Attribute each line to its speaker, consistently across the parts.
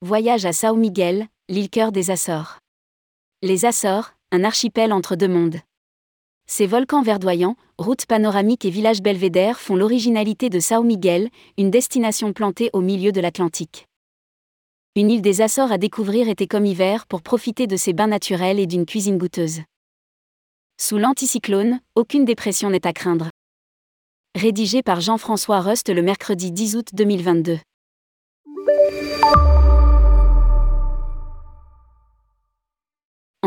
Speaker 1: Voyage à Sao Miguel, l'île cœur des Açores. Les Açores, un archipel entre deux mondes. Ces volcans verdoyants, routes panoramiques et villages belvédères font l'originalité de Sao Miguel, une destination plantée au milieu de l'Atlantique. Une île des Açores à découvrir été comme hiver pour profiter de ses bains naturels et d'une cuisine goûteuse. Sous l'anticyclone, aucune dépression n'est à craindre. Rédigé par Jean-François Rust le mercredi 10 août 2022.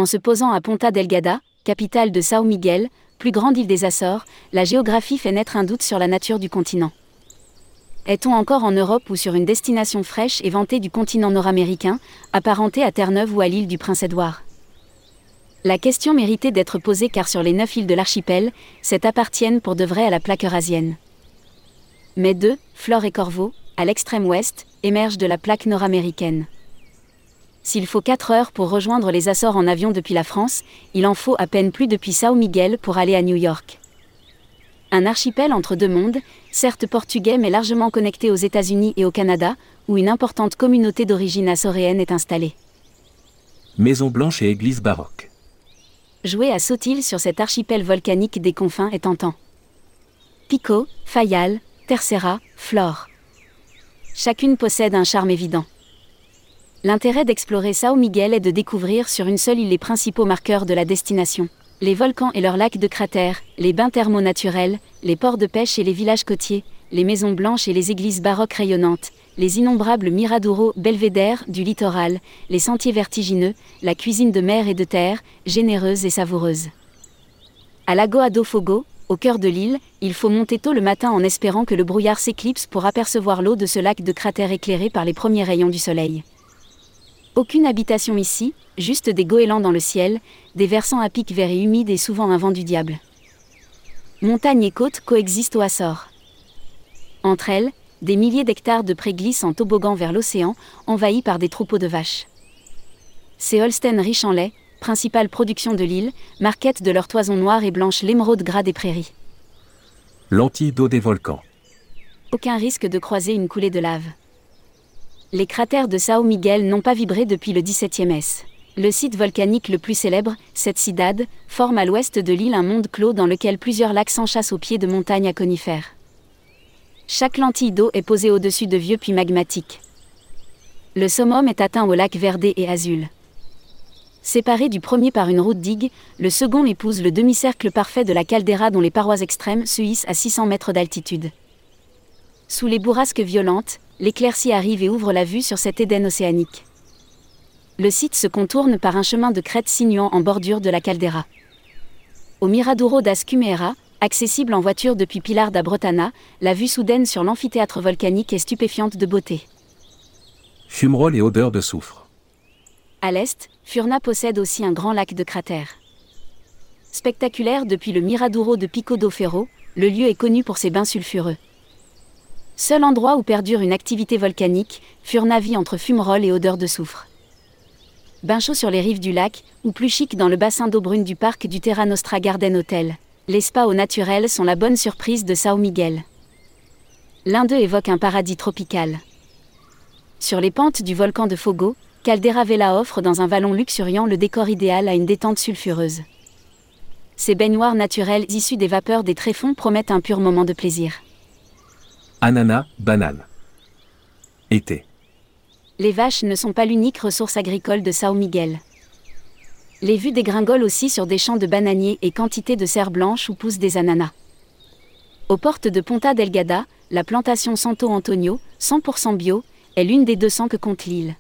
Speaker 1: En se posant à Ponta Delgada, capitale de Sao Miguel, plus grande île des Açores, la géographie fait naître un doute sur la nature du continent. Est-on encore en Europe ou sur une destination fraîche et vantée du continent nord-américain, apparentée à Terre-Neuve ou à l'île du Prince-Édouard? La question méritait d'être posée car sur les neuf îles de l'archipel, sept appartiennent pour de vrai à la plaque eurasienne. Mais deux, Flore et Corvo, à l'extrême ouest, émergent de la plaque nord-américaine. S'il faut 4 heures pour rejoindre les Açores en avion depuis la France, il en faut à peine plus depuis Sao Miguel pour aller à New York. Un archipel entre deux mondes, certes portugais mais largement connecté aux États-Unis et au Canada, où une importante communauté d'origine açoréenne est installée.
Speaker 2: Maison blanche et église baroque.
Speaker 1: Jouer à Sautil sur cet archipel volcanique des confins est tentant. Pico, Fayal, Tercera, Flore. Chacune possède un charme évident. L'intérêt d'explorer Sao Miguel est de découvrir sur une seule île les principaux marqueurs de la destination. Les volcans et leurs lacs de cratères, les bains thermaux naturels, les ports de pêche et les villages côtiers, les maisons blanches et les églises baroques rayonnantes, les innombrables miradouro belvédères du littoral, les sentiers vertigineux, la cuisine de mer et de terre, généreuse et savoureuse. À Lagoa do Fogo, au cœur de l'île, il faut monter tôt le matin en espérant que le brouillard s'éclipse pour apercevoir l'eau de ce lac de cratères éclairé par les premiers rayons du soleil. Aucune habitation ici, juste des goélands dans le ciel, des versants à pic verts et humides et souvent un vent du diable. Montagnes et côtes coexistent au Açores. Entre elles, des milliers d'hectares de prés glissent en toboggan vers l'océan, envahis par des troupeaux de vaches. Ces Holstein riches en lait, principale production de l'île, marquettent de leur toison noire et blanche l'émeraude gras des prairies.
Speaker 2: D'eau des volcans.
Speaker 1: Aucun risque de croiser une coulée de lave les cratères de Sao Miguel n'ont pas vibré depuis le XVIIe S. Le site volcanique le plus célèbre, cette Cidade, forme à l'ouest de l'île un monde clos dans lequel plusieurs lacs s'enchassent au pied de montagnes à conifères. Chaque lentille d'eau est posée au-dessus de vieux puits magmatiques. Le summum est atteint au lac Verdé et Azul. Séparé du premier par une route digue, le second épouse le demi-cercle parfait de la caldeira dont les parois extrêmes se hissent à 600 mètres d'altitude. Sous les bourrasques violentes, l'éclaircie arrive et ouvre la vue sur cet Éden océanique. Le site se contourne par un chemin de crête sinuant en bordure de la caldeira. Au Miradoro das accessible en voiture depuis Pilar da Bretana, la vue soudaine sur l'amphithéâtre volcanique est stupéfiante de beauté.
Speaker 2: Fumerolles et odeur de soufre.
Speaker 1: À l'est, Furna possède aussi un grand lac de cratères. Spectaculaire depuis le Miradoro de Pico do Ferro, le lieu est connu pour ses bains sulfureux. Seul endroit où perdure une activité volcanique, furent navis entre fumerolles et odeurs de soufre. Bain chaud sur les rives du lac, ou plus chic dans le bassin d'eau brune du parc du Terra Nostra Garden Hotel. Les spas au naturel sont la bonne surprise de Sao Miguel. L'un d'eux évoque un paradis tropical. Sur les pentes du volcan de Fogo, Caldera Vela offre dans un vallon luxuriant le décor idéal à une détente sulfureuse. Ces baignoires naturelles issues des vapeurs des tréfonds promettent un pur moment de plaisir.
Speaker 2: Ananas, banane. Été.
Speaker 1: Les vaches ne sont pas l'unique ressource agricole de Sao Miguel. Les vues dégringolent aussi sur des champs de bananiers et quantité de serres blanches où poussent des ananas. Aux portes de Ponta Delgada, la plantation Santo Antonio, 100% bio, est l'une des 200 que compte l'île.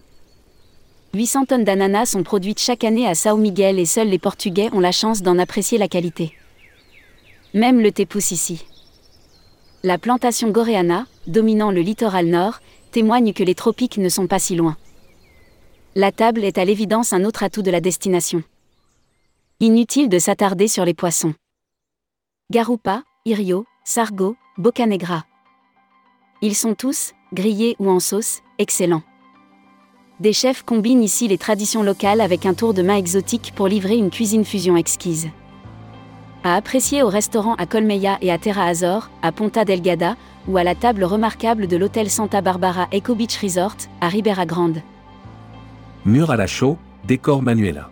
Speaker 1: 800 tonnes d'ananas sont produites chaque année à Sao Miguel et seuls les Portugais ont la chance d'en apprécier la qualité. Même le thé pousse ici. La plantation Goreana, dominant le littoral nord, témoigne que les tropiques ne sont pas si loin. La table est à l'évidence un autre atout de la destination. Inutile de s'attarder sur les poissons. Garupa, Irio, Sargo, Bocanegra. Ils sont tous, grillés ou en sauce, excellents. Des chefs combinent ici les traditions locales avec un tour de main exotique pour livrer une cuisine fusion exquise à apprécier au restaurant à Colmeia et à Terra Azor, à Ponta Delgada, ou à la table remarquable de l'hôtel Santa Barbara Eco Beach Resort, à Ribera Grande.
Speaker 2: Mur à la chaux, décor Manuela.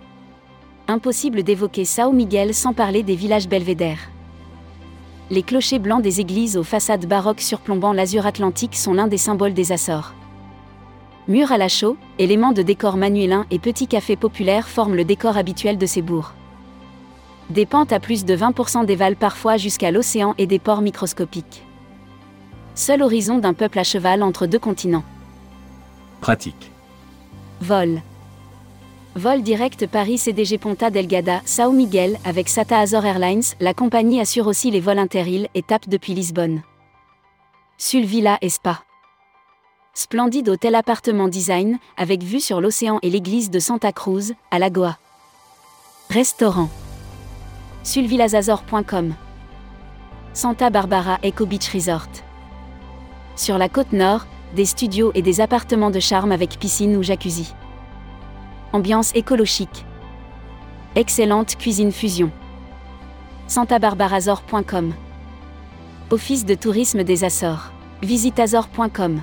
Speaker 1: Impossible d'évoquer Sao Miguel sans parler des villages belvédères. Les clochers blancs des églises aux façades baroques surplombant l'azur atlantique sont l'un des symboles des Açores. Mur à la chaux, éléments de décor manuélin et petits cafés populaires forment le décor habituel de ces bourgs. Des pentes à plus de 20% dévalent parfois jusqu'à l'océan et des ports microscopiques. Seul horizon d'un peuple à cheval entre deux continents.
Speaker 2: Pratique.
Speaker 1: Vol. Vol direct Paris-CDG Ponta Delgada, Sao Miguel, avec SATA Azor Airlines, la compagnie assure aussi les vols inter-îles et tape depuis Lisbonne. Sul Villa et Spa. Splendide hôtel appartement design, avec vue sur l'océan et l'église de Santa Cruz, à Lagoa. Restaurant. sulvillazazor.com Santa Barbara Eco Beach Resort. Sur la côte nord, des studios et des appartements de charme avec piscine ou jacuzzi. Ambiance écologique. Excellente cuisine fusion. santabarbarazor.com Office de tourisme des Açores. visitazor.com